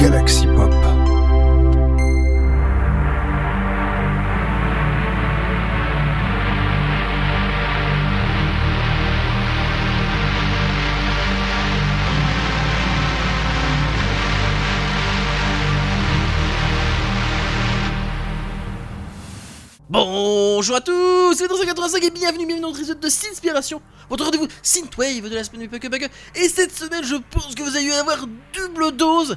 Galaxy Pop. Bonjour à tous, c'est 385 et bienvenue, bienvenue dans notre épisode de Synspiration, votre rendez-vous Synthwave de la semaine du. Et cette semaine, je pense que vous à avoir double dose.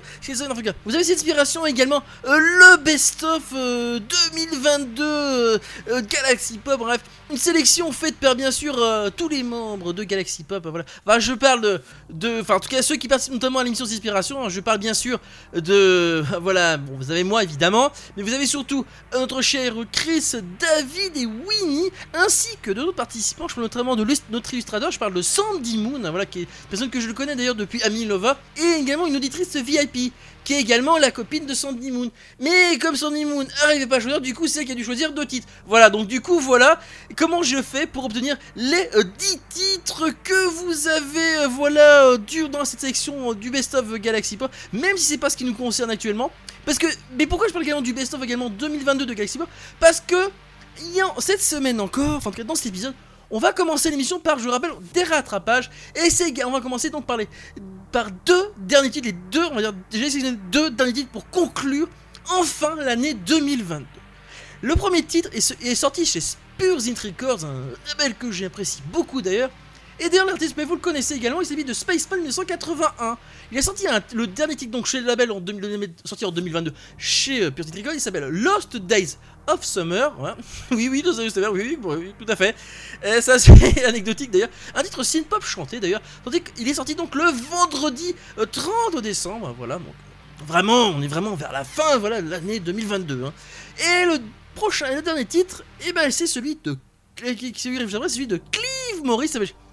Vous avez Synspiration également, euh, le best-of euh, 2022 euh, euh, Galaxy Pop, bref, une sélection faite par bien sûr tous les membres de Galaxy Pop. Voilà, Enfin, je parle de, enfin en tout cas ceux qui participent notamment à l'émission Synspiration. hein, je parle bien sûr de, voilà, bon, vous avez moi évidemment, mais vous avez surtout notre cher Chris, David et Winnie, ainsi que d'autres participants. Je parle notamment de notre illustrateur, je parle de Sandy Moon, voilà, qui est une personne que je le connais d'ailleurs depuis Amilova, et également une auditrice VIP, qui est également la copine de Sandy Moon. Mais comme Sandy Moon n'arrivait pas à choisir, du coup c'est elle qui a dû choisir deux titres. Voilà, donc du coup voilà comment je fais pour obtenir les euh, 10 titres que vous avez, euh, voilà, euh, du, dans cette sélection euh, du Best of Galaxy Pop, même si c'est pas ce qui nous concerne actuellement. Parce que, mais pourquoi je parle également du Best of également 2022 de Galaxy Pop? Parce que, cette semaine encore, enfin dans cet épisode, on va commencer l'émission par, je vous rappelle, des rattrapages. Et c'est, on va commencer donc par les, par deux derniers titres, les deux, on va dire, deux derniers titres pour conclure enfin l'année 2022. Le premier titre est, sorti chez Spurs Int Records, un label que j'apprécie beaucoup d'ailleurs. Et d'ailleurs l'artiste, mais vous le connaissez également, il s'agit de Spaceman 1981. Il a sorti le dernier titre donc chez le label en 2000 sorti en 2022 chez euh, Pure il s'appelle Lost Days of Summer. Oui, oui, Lost Days of Summer, oui, tout à fait. Euh, ça c'est anecdotique d'ailleurs. Un titre synth-pop chanté d'ailleurs. Tandis qu'il est sorti donc le vendredi euh, 30 décembre. Voilà, vraiment, on est vraiment vers la fin voilà, de l'année 2022. hein. Et le prochain, et le dernier titre, eh ben, c'est celui de celui, de Clive Morris,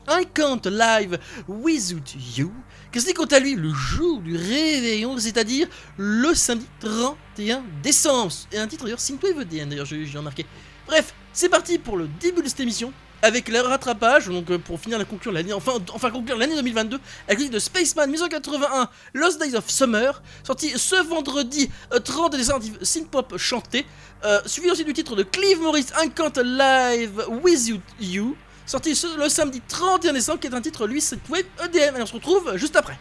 I Can't Live Without You. Que c'est quant à lui? Le jour du réveillon, c'est-à-dire le samedi 31 décembre. Et un titre d'ailleurs Synthwave EDM, d'ailleurs, j'ai remarqué. Bref, c'est parti pour le début de cette émission. Avec le rattrapage, donc euh, pour finir la conclure l'année, enfin, enfin conclure l'année 2022, avec le de Spaceman 1981, Lost Days of Summer, sorti ce vendredi euh, 30 décembre, synth-pop chanté, euh, suivi aussi du titre de Clive Morris, I Can't Live Without You, sorti le samedi 31 décembre, qui est un titre, lui, synthwave EDM. Et on se retrouve juste après.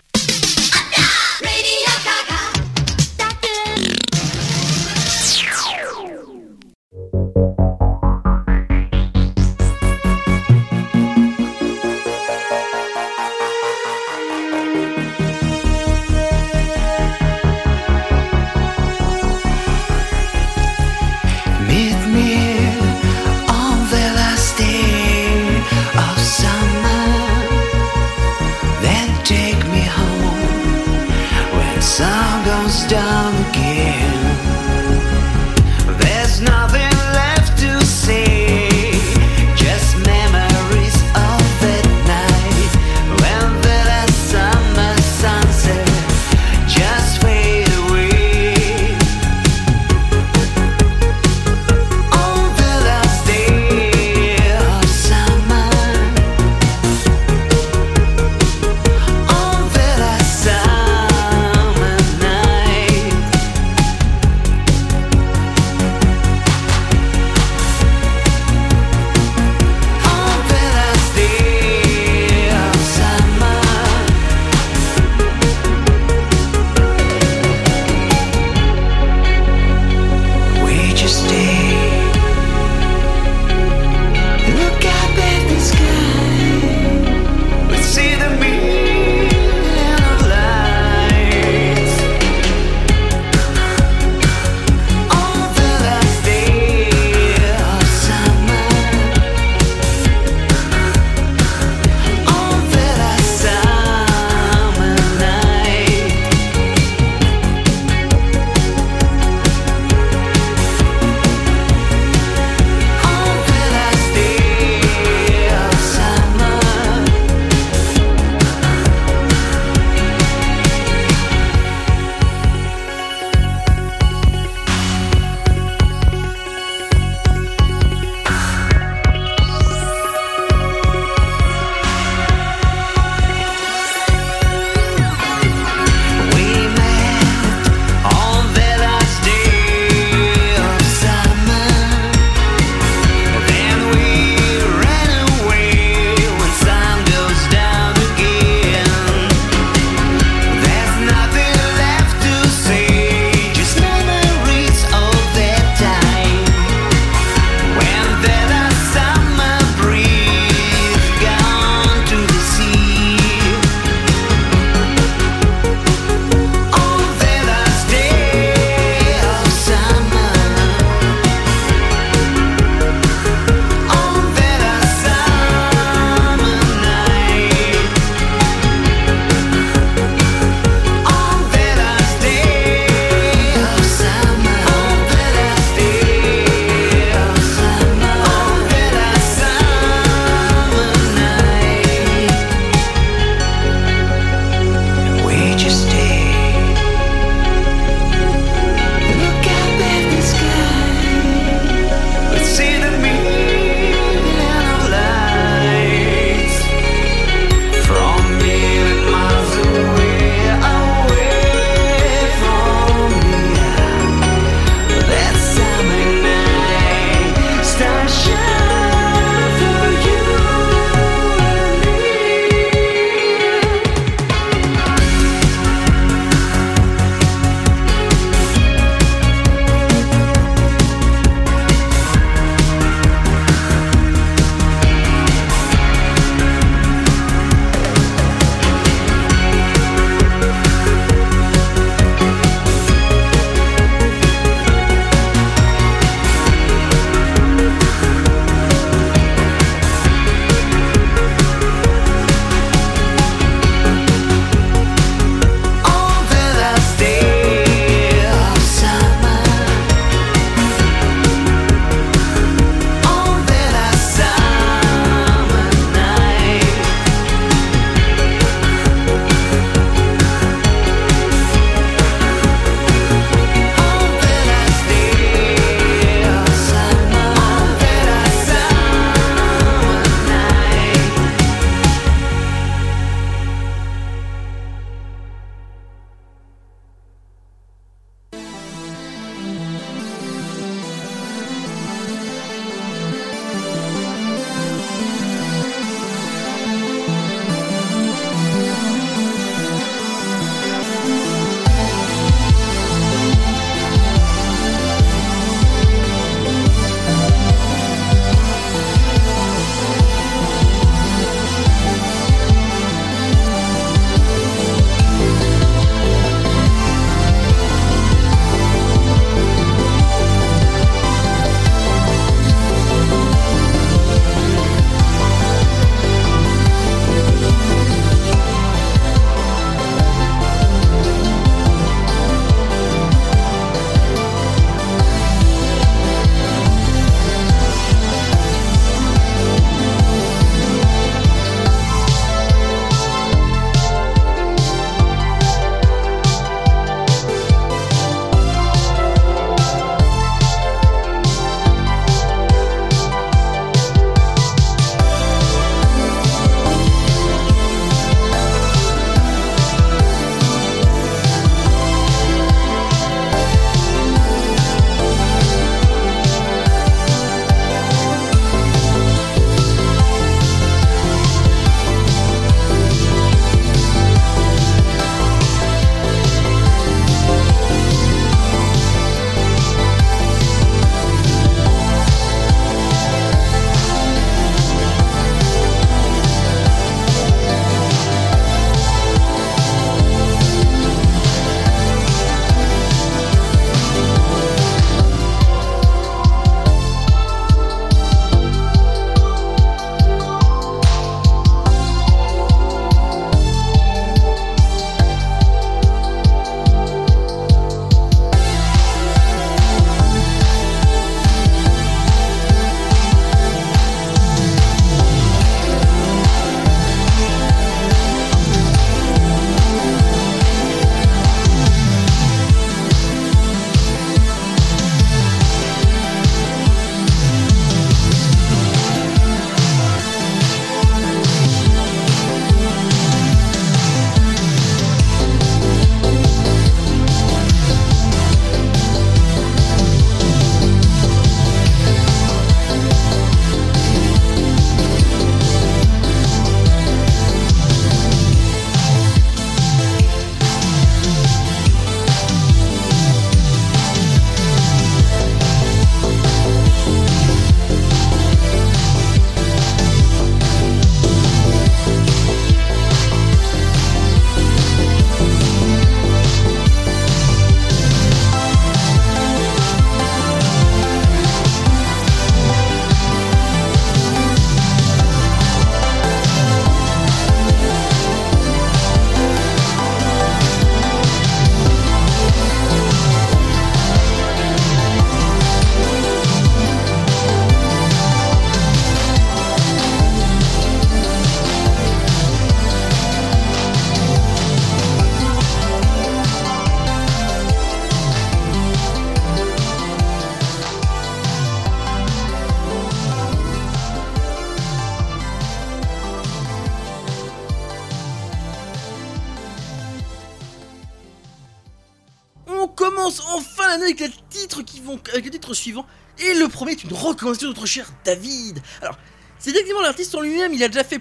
De notre cher David. Alors, c'est effectivement l'artiste en lui-même, il a déjà fait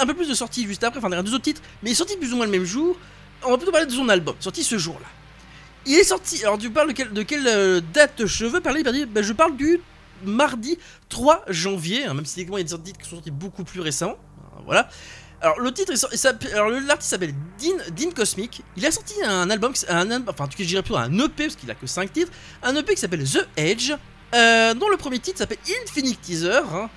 un peu plus de sorties juste après, enfin, a deux autres titres, mais il est sorti plus ou moins le même jour. On va plutôt parler de son album, sorti ce jour-là. Il est sorti, alors tu parles de, quelle, euh, date je veux parler ben, Je parle du mardi 3 janvier, hein, même si techniquement il y a des titres qui sont sortis beaucoup plus récemment. Voilà. Alors le titre, l'artiste s'appelle Dean, Dean Cosmic. Il a sorti un album, un, enfin je dirais plutôt un EP parce qu'il a que 5 titres, un EP qui s'appelle The Edge. Euh, dont le premier titre s'appelle Infinite Teaser. Hein.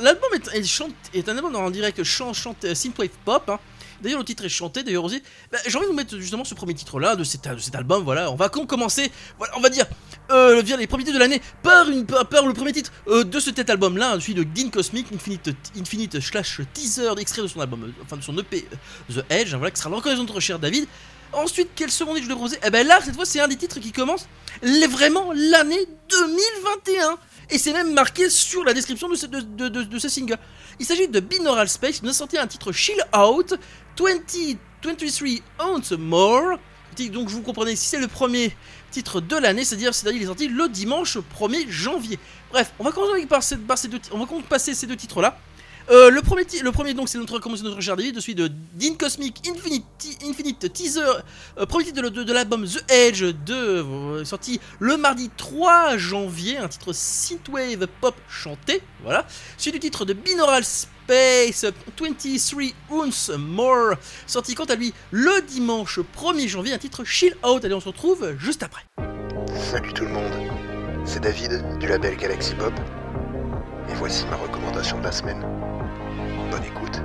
L'album est, est, un album en direct chant, euh, synthwave pop. Hein. D'ailleurs, le titre est chanté, d'ailleurs aussi. Bah, j'ai envie de vous mettre justement ce premier titre-là de cet, album. Voilà, on va commencer, on va dire, euh, les premiers titres de l'année par, le premier titre euh, de cet album-là, celui de Dean Cosmic, Infinite, Infinite slash teaser d'extrait de son album, enfin de son EP The Edge, hein, voilà, qui sera la de notre cher David. Ensuite, quel second titre je proposer Eh ben là, cette fois, c'est un des titres qui commence vraiment l'année 2021. Et c'est même marqué sur la description de ce, single. Il s'agit de Binaural Space, qui nous a sorti un titre Chill Out, 20, 23 Ounce More. Donc vous comprenez, si c'est le premier titre de l'année, c'est-à-dire c'est-à-dire il est sorti le dimanche 1er janvier. Bref, on va commencer par, deux, on va passer ces deux titres-là. Euh, le, premier le premier donc c'est notre commencé notre cher David, celui de Dean Cosmic Infinite, Teaser, euh, premier titre de, l'album The Edge, de, euh, sorti le mardi 3 janvier, un titre synthwave pop chanté, voilà. Celui du titre de Binaural Space 23 Ounce More, sorti quant à lui le dimanche 1er janvier, un titre chill out. Allez, on se retrouve juste après. Salut tout le monde, c'est David du label Galaxy Pop, et voici ma recommandation de la semaine. Bonne écoute.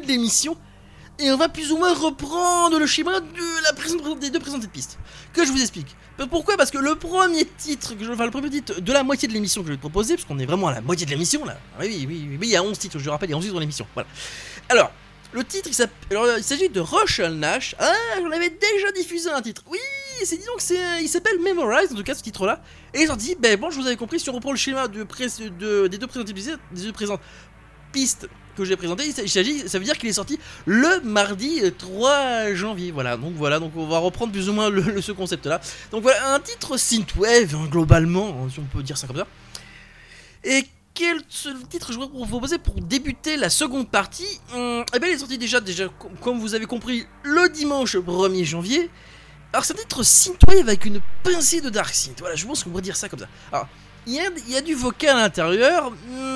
De l'émission. Et on va plus ou moins reprendre le schéma de la des deux présentées de pistes. Que je vous explique. Pourquoi? Parce que le premier titre, que je, enfin le premier titre de la moitié de l'émission que je vais proposer, parce qu'on est vraiment à la moitié de l'émission là. Ah Oui, oui, oui, il y a 11 titres, je le rappelle, il y a 11 titres dans l'émission. Voilà. Alors, le titre, il, s'agit de Russell Nash. Ah, j'en avais déjà diffusé un titre. Oui, c'est disons que c'est, il s'appelle Memorize, en tout cas ce titre-là. Et ils ont dit, ben bon, je vous avais compris, si on reprend le schéma de de- des deux présentes des deux présentes pistes que j'ai présentées, il s'agit, ça veut dire qu'il est sorti le mardi euh, 3 janvier. Voilà, donc voilà, donc on va reprendre plus ou moins ce concept-là. Donc voilà, un titre synthwave, hein, globalement, hein, si on peut dire ça comme ça. Et quel titre je voudrais vous proposer pour débuter la seconde partie? Hum, Eh bien, il est sorti déjà, déjà, com- comme vous avez compris, le dimanche 1er janvier. Alors, c'est un titre synthwave avec une pincée de dark synth. Voilà, je pense qu'on pourrait dire ça comme ça. Alors, il y a, du vocal à l'intérieur,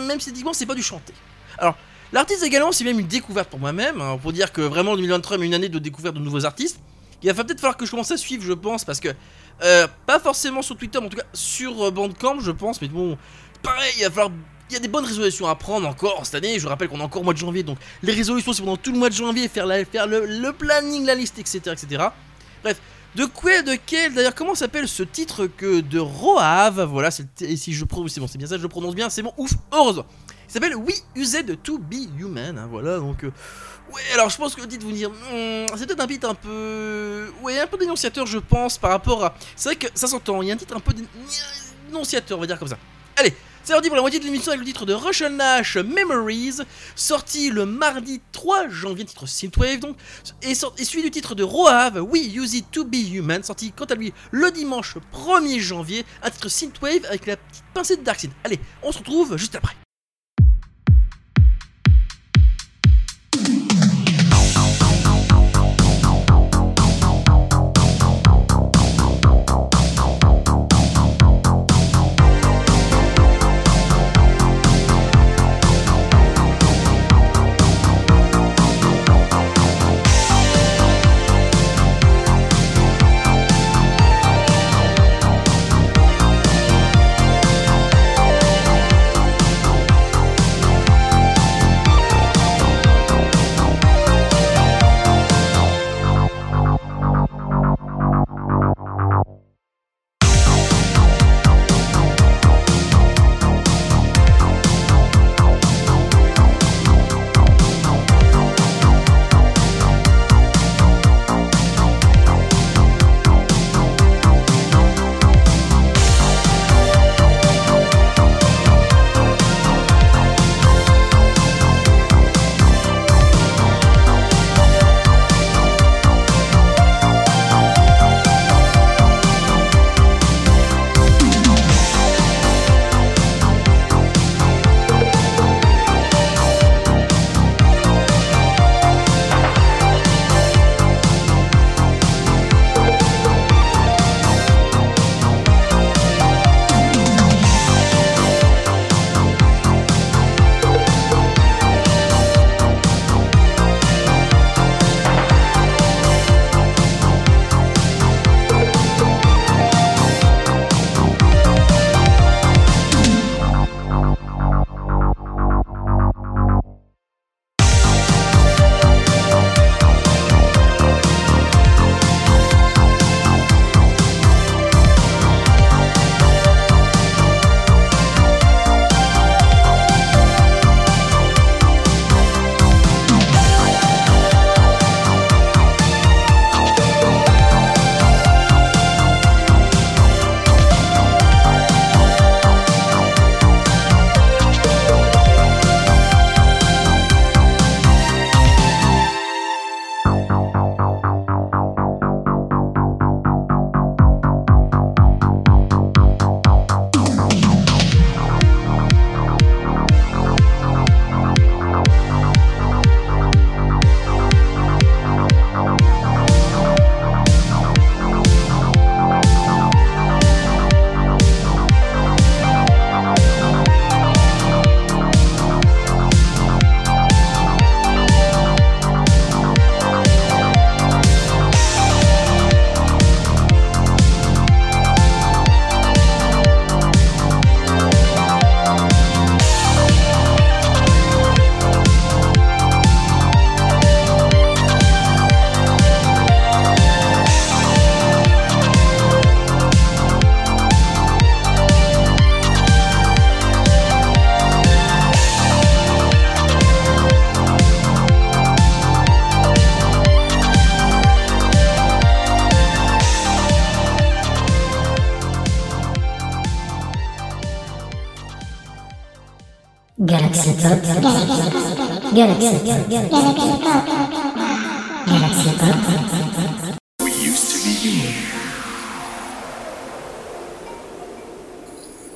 même si techniquement, c'est pas du chanté. Alors, l'artiste également, c'est même une découverte pour moi-même, hein, pour dire que vraiment 2023 est une année de découverte de nouveaux artistes. Il va peut-être falloir que je commence à suivre, je pense, parce que euh, pas forcément sur Twitter, mais en tout cas sur euh, Bandcamp, je pense. Mais bon, pareil, il va falloir. Il y a des bonnes résolutions à prendre encore cette année. Je rappelle qu'on est encore au mois de janvier, donc les résolutions c'est pendant tout le mois de janvier, faire, le, planning, la liste, etc., etc. Bref, de quoi, de quel, d'ailleurs, comment s'appelle ce titre que de Roave? Voilà, c'est si je prononce, c'est bien ça, je le prononce bien, c'est bon, ouf, heureusement. S'appelle We Used to Be Human, hein, voilà, donc. euh, Ouais, alors je pense que le titre vous dire, hmm, c'est peut-être un titre un peu. Ouais, un peu dénonciateur, je pense, par rapport à. C'est vrai que ça s'entend, il y a un titre un peu dé- dénonciateur, on va dire comme ça. Allez, c'est parti pour la moitié de l'émission avec le titre de Russian Nash Memories, sorti le mardi 3 janvier, titre Synthwave donc, et, sort- et suivi du titre de Roave, We Use It to Be Human, sorti quant à lui le dimanche 1er janvier, un titre Synthwave avec la petite pincée de Dark Synth. Allez, on se retrouve juste après.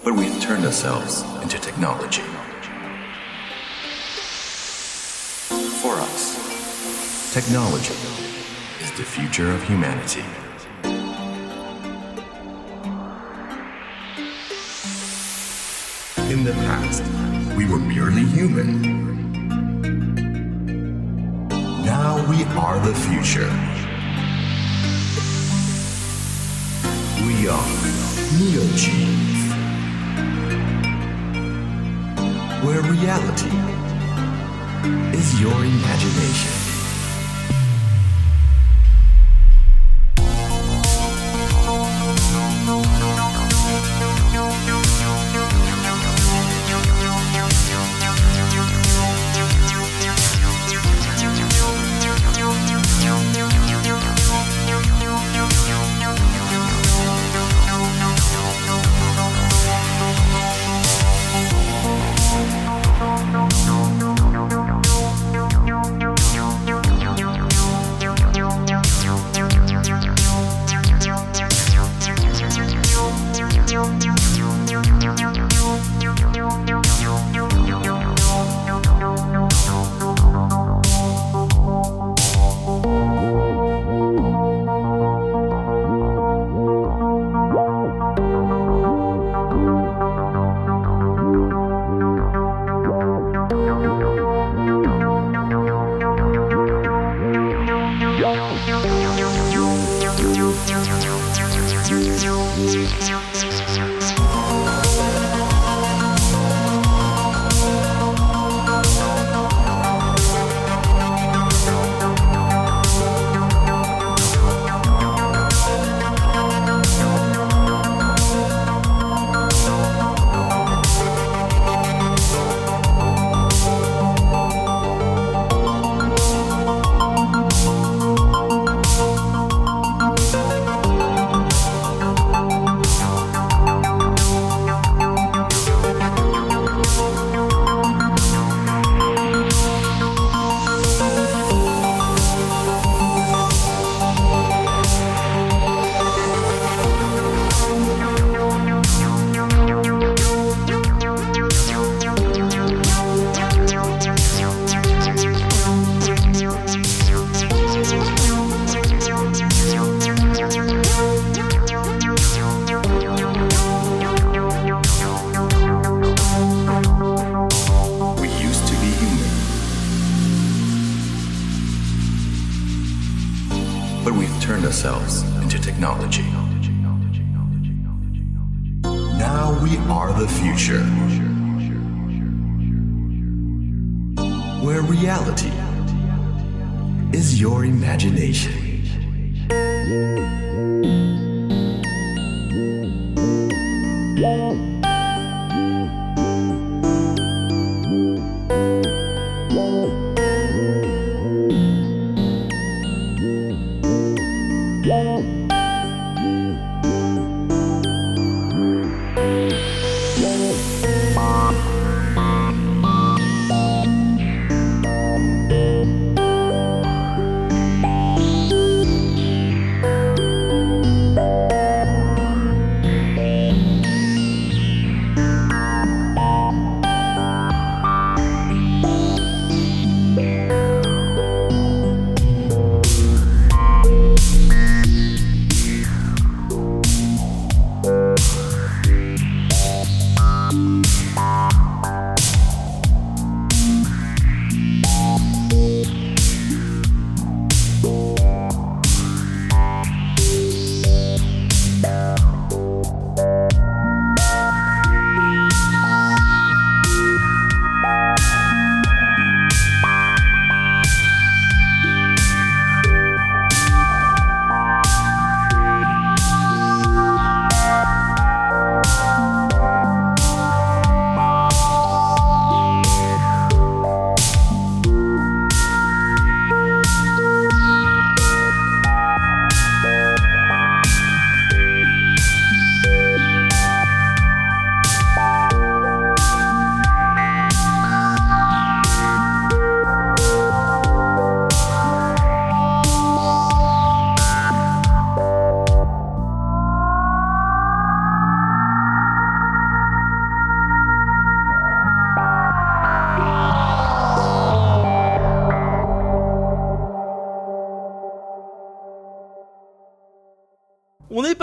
But we've turned ourselves into technology. For us, technology is the future of humanity. In the past, we were merely human. We are the future. We are Neogenes. Where reality is your imagination. are the future. Where reality is your imagination. Yeah.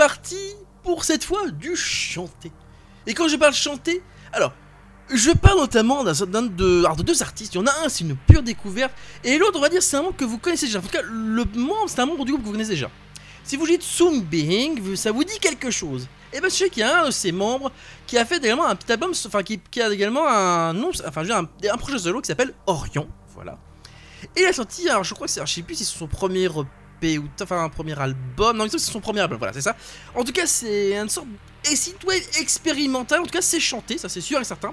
Parti pour cette fois du chanté. Et quand je parle chanté, alors je parle notamment d'un de, deux artistes. Il y en a un, c'est une pure découverte, et l'autre, on va dire, c'est un membre que vous connaissez déjà. En tout cas, le membre, c'est un membre du groupe que vous connaissez déjà. Si vous dites Soon Being, ça vous dit quelque chose. Et ben, je sais qu'il y a un de ses membres qui a fait également un petit album, enfin, qui, a également un nom, enfin, je veux dire, un, un projet solo qui s'appelle Orion. Voilà. Et il a sorti, alors je crois que c'est, alors, je sais plus si c'est son premier EP ou enfin un premier album. Non, il c'est son premier album, voilà, c'est ça. En tout cas, c'est une sorte de synthwave expérimental. En tout cas, c'est chanté, ça c'est sûr et certain.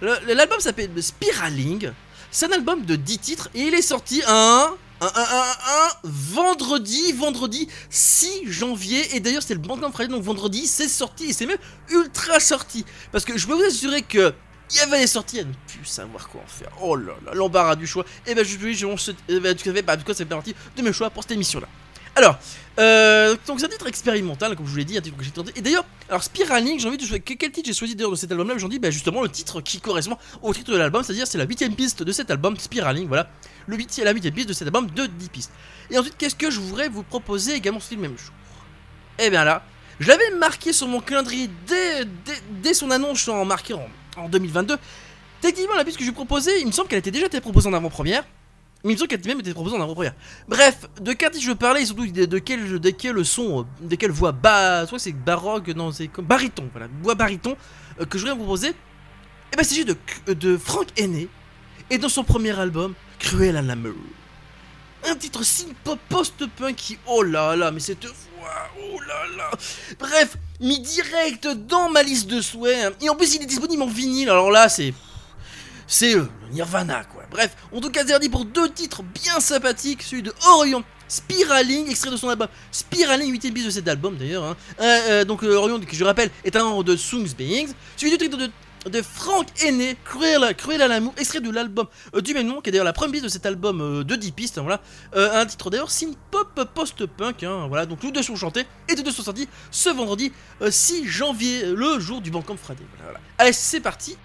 L'album s'appelle Spiraling. C'est un album de 10 titres et il est sorti un, un, un, un, un vendredi, vendredi 6 janvier. Et d'ailleurs, c'est le Bandcamp Friday, donc vendredi, c'est sorti et c'est même ultra sorti. Parce que je peux vous assurer que. Il des sorties à ne plus savoir quoi en faire. Oh là là, l'embarras du choix. Et ben je je, je, je, eh ben, tu savais, bah, du coup, c'est partie de mes choix pour cette émission-là. Alors, euh, donc c'est un titre expérimental, comme je vous l'ai dit, un titre que j'ai tenté. Et d'ailleurs, alors Spiraling, j'ai envie de choisir. Quel titre j'ai choisi d'ailleurs de cet album-là? J'en dis bah, justement le titre qui correspond au titre de l'album, c'est-à-dire c'est la huitième piste de cet album, Spiraling, voilà. Le huitième, la huitième piste de cet album de 10 pistes. Et ensuite, qu'est-ce que je voudrais vous proposer également ce le même jour? Eh bien là, je l'avais marqué sur mon calendrier dès, dès, son annonce en marqué en, en 2022. Techniquement, la piste que je proposais, il me semble qu'elle était déjà été proposée en avant-première. Mais il me semble qu'elle était même été proposée en avant-première. Bref, de quel artiste je parlais et surtout de, quel, de quel son, euh, de quelle voix? Bas, soit c'est baroque, non, c'est comme baryton, voilà, voix baryton euh, que je voudrais vous proposer. Et ben, c'est juste de, de Frank Aîné et dans son premier album, Cruel à l'amour. Un titre synth-pop post-punk qui, oh là là, mais cette voix, oh là là. Bref, mis direct dans ma liste de souhaits. hein. Et en plus, il est disponible en vinyle. Alors là, c'est. C'est euh, le Nirvana, quoi. Bref, en tout cas, Zerdi pour deux titres bien sympathiques celui de Orion. Spiraling, extrait de son album Spiraling, 8 bis de cet album d'ailleurs. hein. Euh, euh, donc Orion, qui je rappelle, est un membre de Soongs Beings. Suivi du titre de, de Frank Aîné, Cruel, Cruel à l'amour, extrait de l'album euh, du même nom, qui est d'ailleurs la première piste de cet album euh, de 10 pistes. hein, voilà. Euh, un titre d'ailleurs synth pop post-punk. hein, voilà, donc nous deux sont chantés et tous deux sont sortis ce vendredi euh, 6 janvier, le jour du Bandcamp Friday. Allez, c'est parti.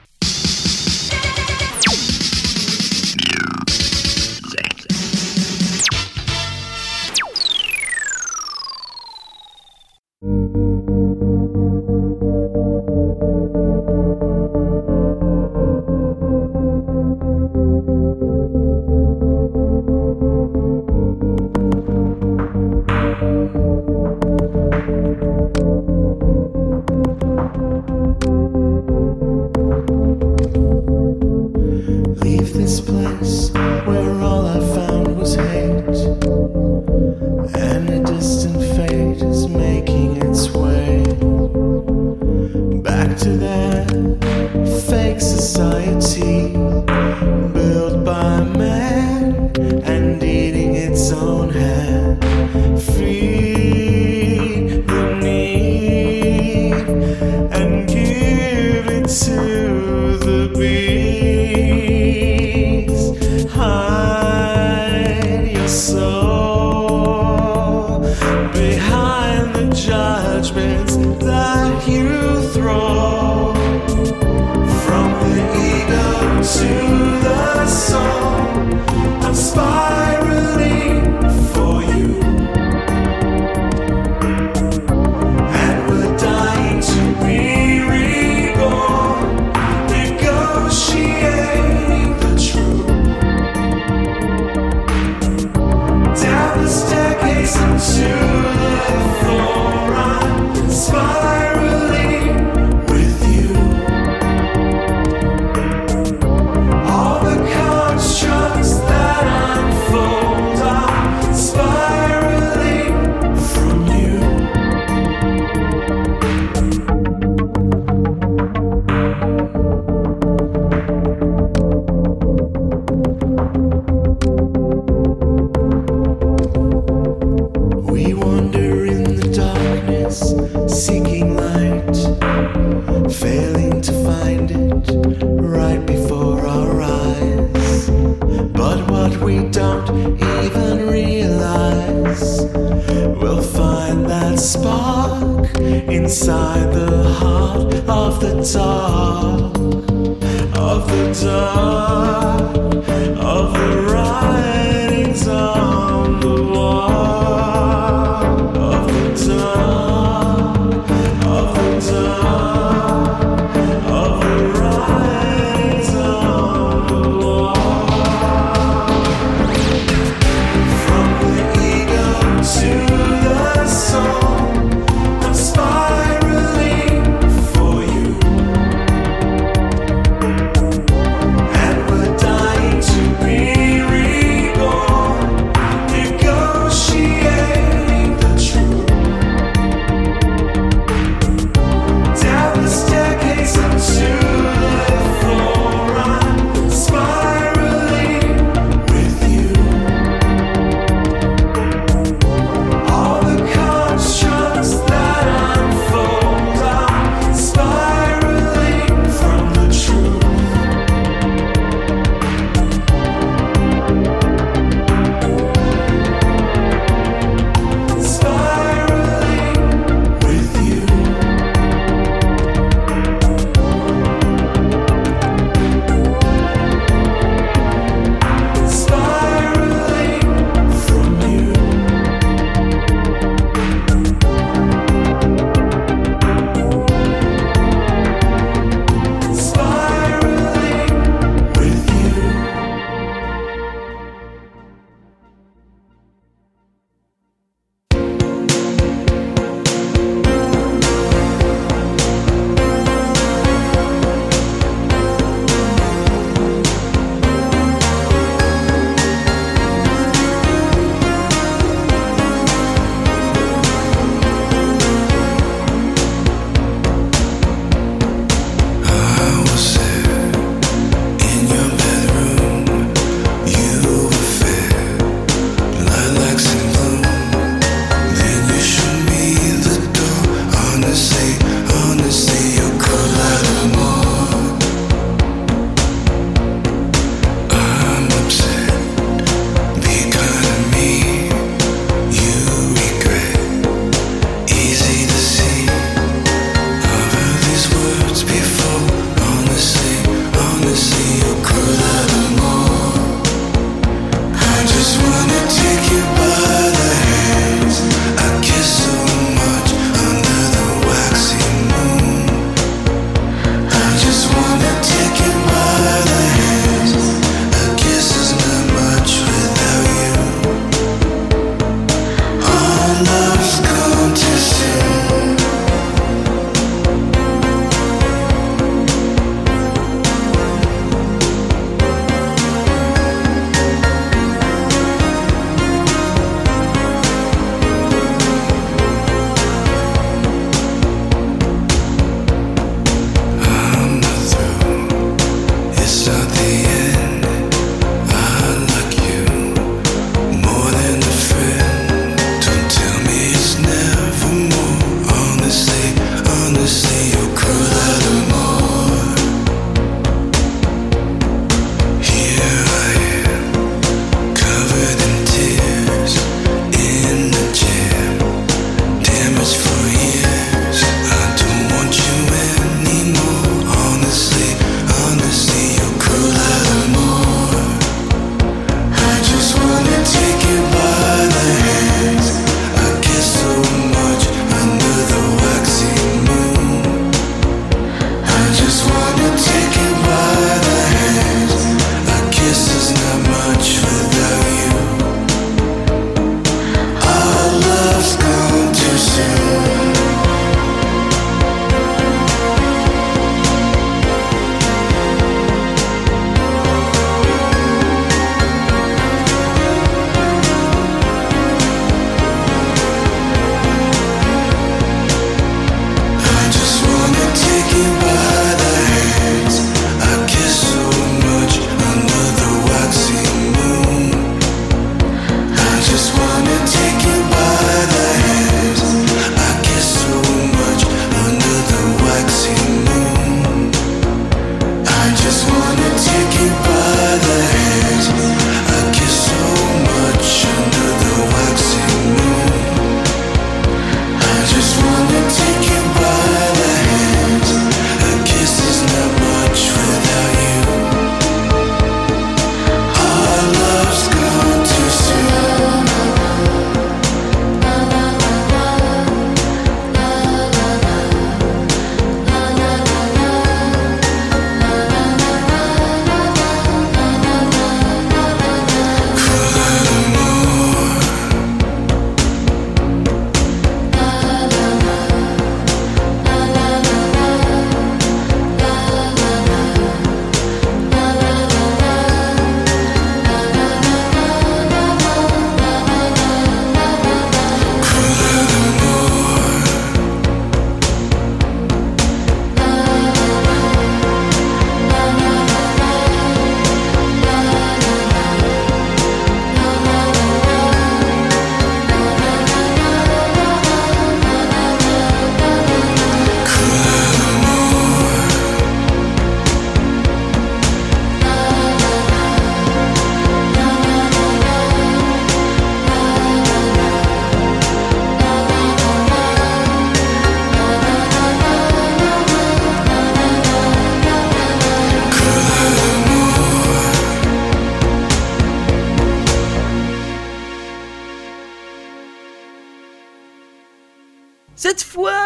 You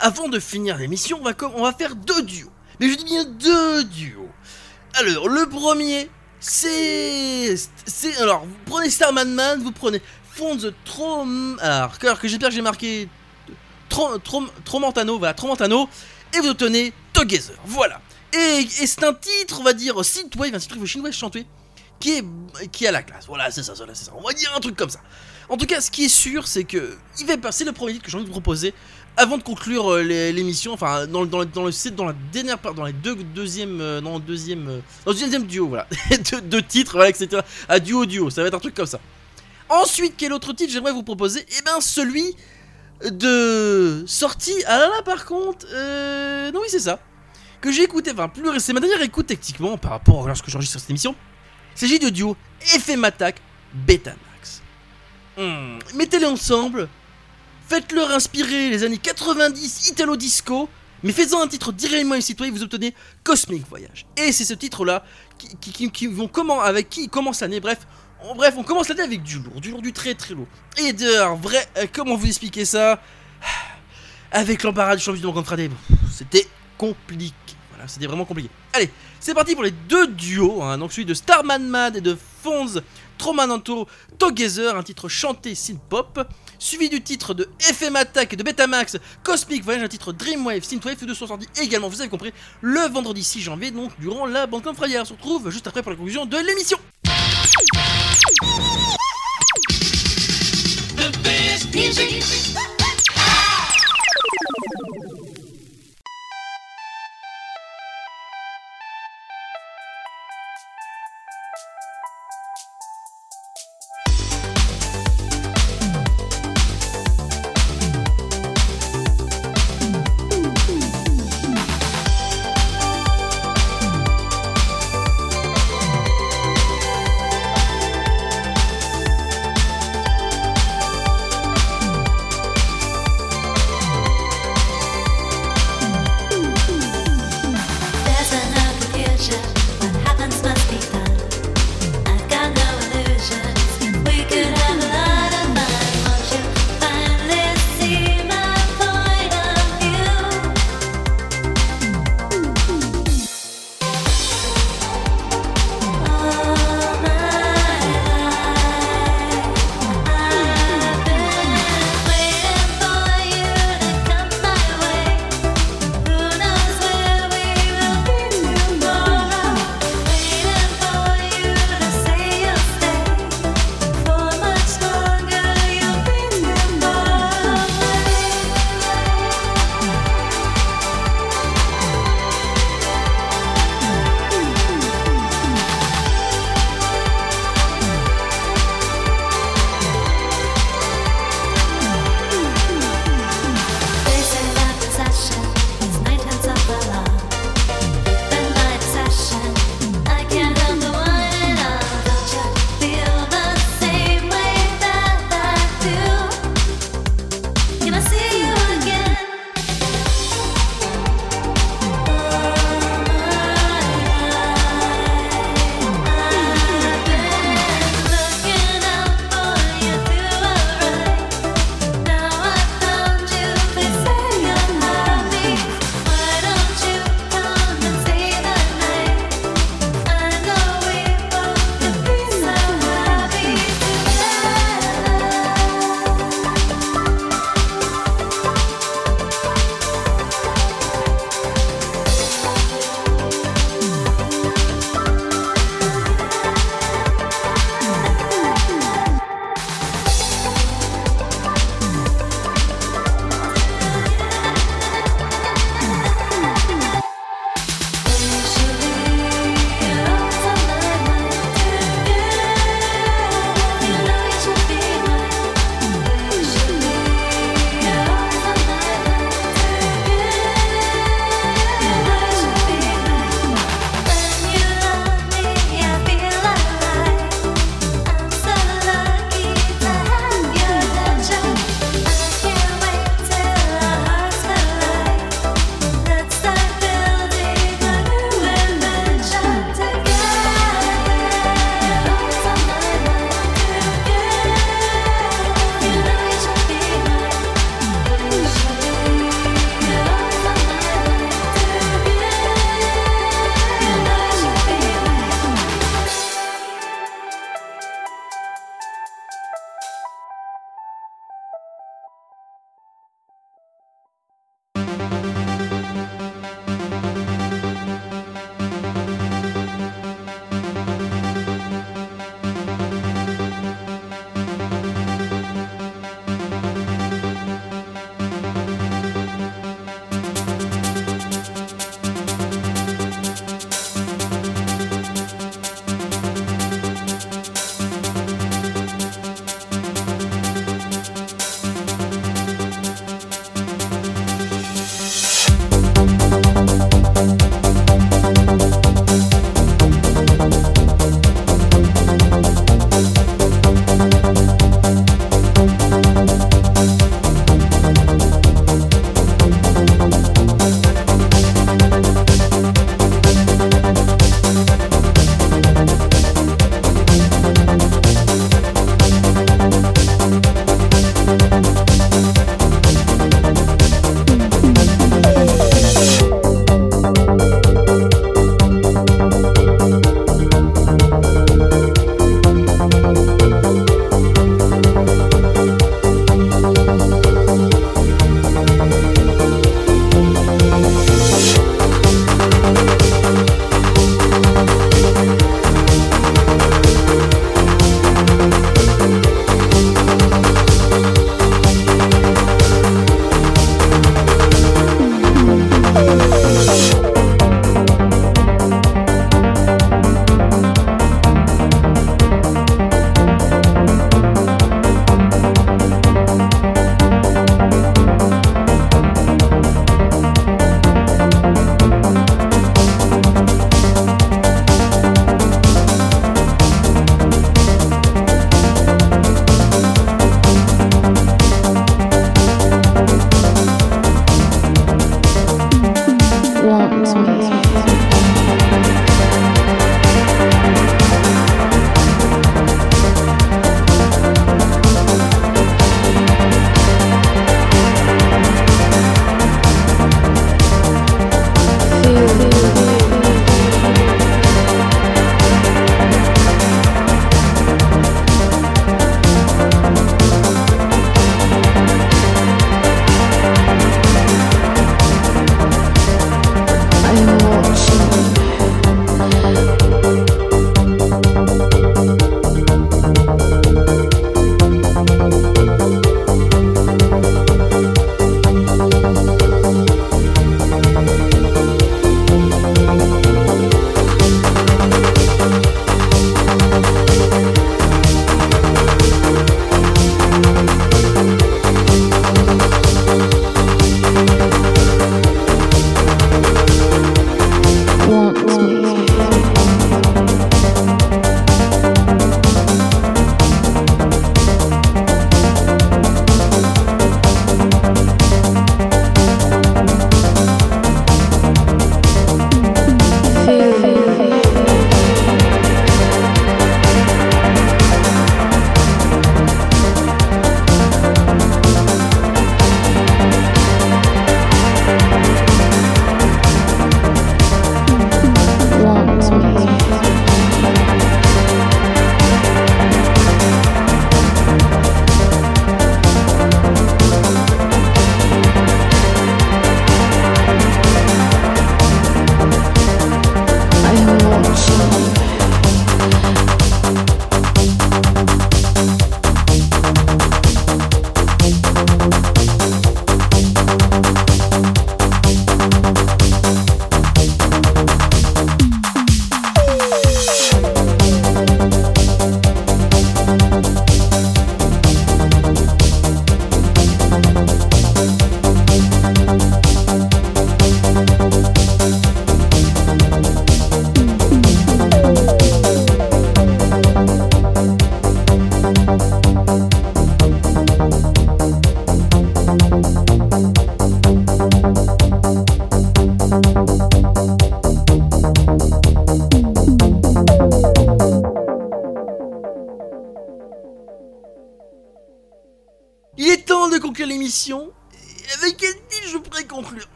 avant de finir l'émission, on va, faire deux duos. Mais je dis bien deux duos. Alors, le premier, c'est. c'est alors, vous prenez Starman Man, vous prenez Fonz Trom. Alors, que, que j'espère que j'ai marqué. Trom, Trom, Tromontano, voilà, Tromontano. Et vous obtenez Together. Voilà. Et, et c'est un titre, on va dire, synthwave, un titre chinois chanté, qui est, qui a la classe. Voilà, c'est ça, voilà, c'est ça. On va dire un truc comme ça. En tout cas, ce qui est sûr, c'est que il va passer le premier titre que j'ai envie de vous proposer avant de conclure euh, l'émission. Enfin, dans, dans, dans le dans la dernière part, dans les deux deuxième, euh, non, deuxième, euh, dans le deuxième duo, voilà, deux, deux titres, voilà, etc. À duo duo, ça va être un truc comme ça. Ensuite, quel autre titre j'aimerais vous proposer? Eh ben, celui de sortie. Ah là là, par contre, euh, non oui, c'est ça que j'ai écouté, enfin plus c'est ma dernière écoute techniquement par rapport à lorsque j'enregistre cette émission. Il s'agit de duo FM Attack Betamax. Hmm, Mettez-les ensemble, faites-leur inspirer les années 90 Italo Disco, mais faisant un titre directement citoyen, vous obtenez Cosmic Voyage. Et c'est ce titre-là qui, vont comment, avec qui commence l'année, bref. bref, on commence l'année avec du lourd, du lourd, du très très lourd. Et alors, vrai, euh, comment vous expliquer ça? Avec l'embarras du champion de Frade, c'était compliqué. Voilà, c'était vraiment compliqué. Allez, c'est parti pour les deux duos, hein, donc celui de Starman Mad et de Fonz Tromananto Together, un titre chanté synth-pop, suivi du titre de FM Attack et de Betamax Cosmic Voyage, un titre Dreamwave synthwave, deux sont sortis également, vous avez compris, le vendredi 6 janvier, donc durant la Bande Friday. On se retrouve juste après pour la conclusion de l'émission.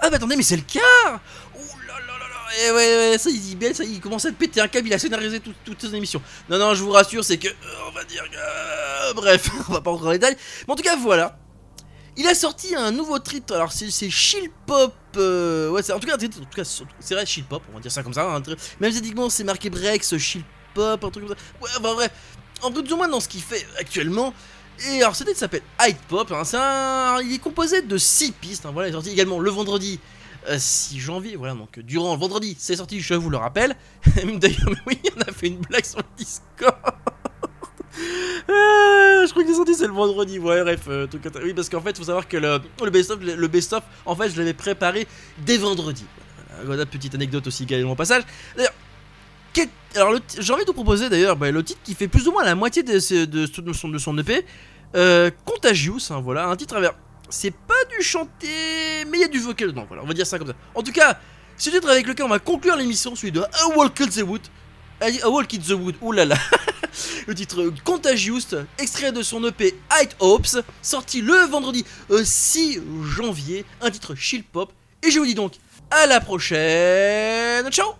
Ah bah attendez, mais c'est le cas Ouh là là là là Eh ouais, ouais, ça il dit bien, ça il commence à te péter un câble, il a scénarisé tout- toutes ses émissions. Non, non, je vous rassure, c'est que... euh, on va dire que... euh, bref, on va pas rentrer dans les détails. Mais en tout cas, voilà. Il a sorti un nouveau titre, alors c'est Chill Pop, euh, ouais, en tout cas, en tout cas, c'est vrai, Chill Pop, on va dire ça comme ça, truc- même esthétiquement c'est marqué Brex, Chill Pop, un truc comme ça, ouais, bah bref, en tout du moins dans ce qu'il fait actuellement, et alors ce titre s'appelle Hyde Pop, hein, un- il est composé de 6 pistes, hein, voilà, il est sorti également le vendredi euh, 6 janvier, voilà, donc euh, durant le vendredi, c'est sorti, je vous le rappelle, d'ailleurs, oui, on a fait une blague sur le Discord Ah, je crois qu'il est sorti c'est le vendredi, ouais bref, euh, comme ça. oui parce qu'en fait faut savoir que le, le best-of, le best-of, en fait je l'avais préparé dès vendredi. Voilà, petite anecdote aussi également au passage. D'ailleurs, alors j'ai envie de vous proposer d'ailleurs bah, le titre qui fait plus ou moins la moitié de, de, de de son EP, euh, Contagious, hein, voilà, un titre à. C'est pas du chanté, mais il y a du vocal dedans, voilà, on va dire ça comme ça. En tout cas, ce titre avec lequel on va conclure l'émission, celui de A Walk in the Wood. A Walk in the Wood, oulala. Le titre Contagious, extrait de son EP High Hopes, sorti le vendredi euh, 6 janvier, un titre chill pop. Et je vous dis donc à la prochaine. Ciao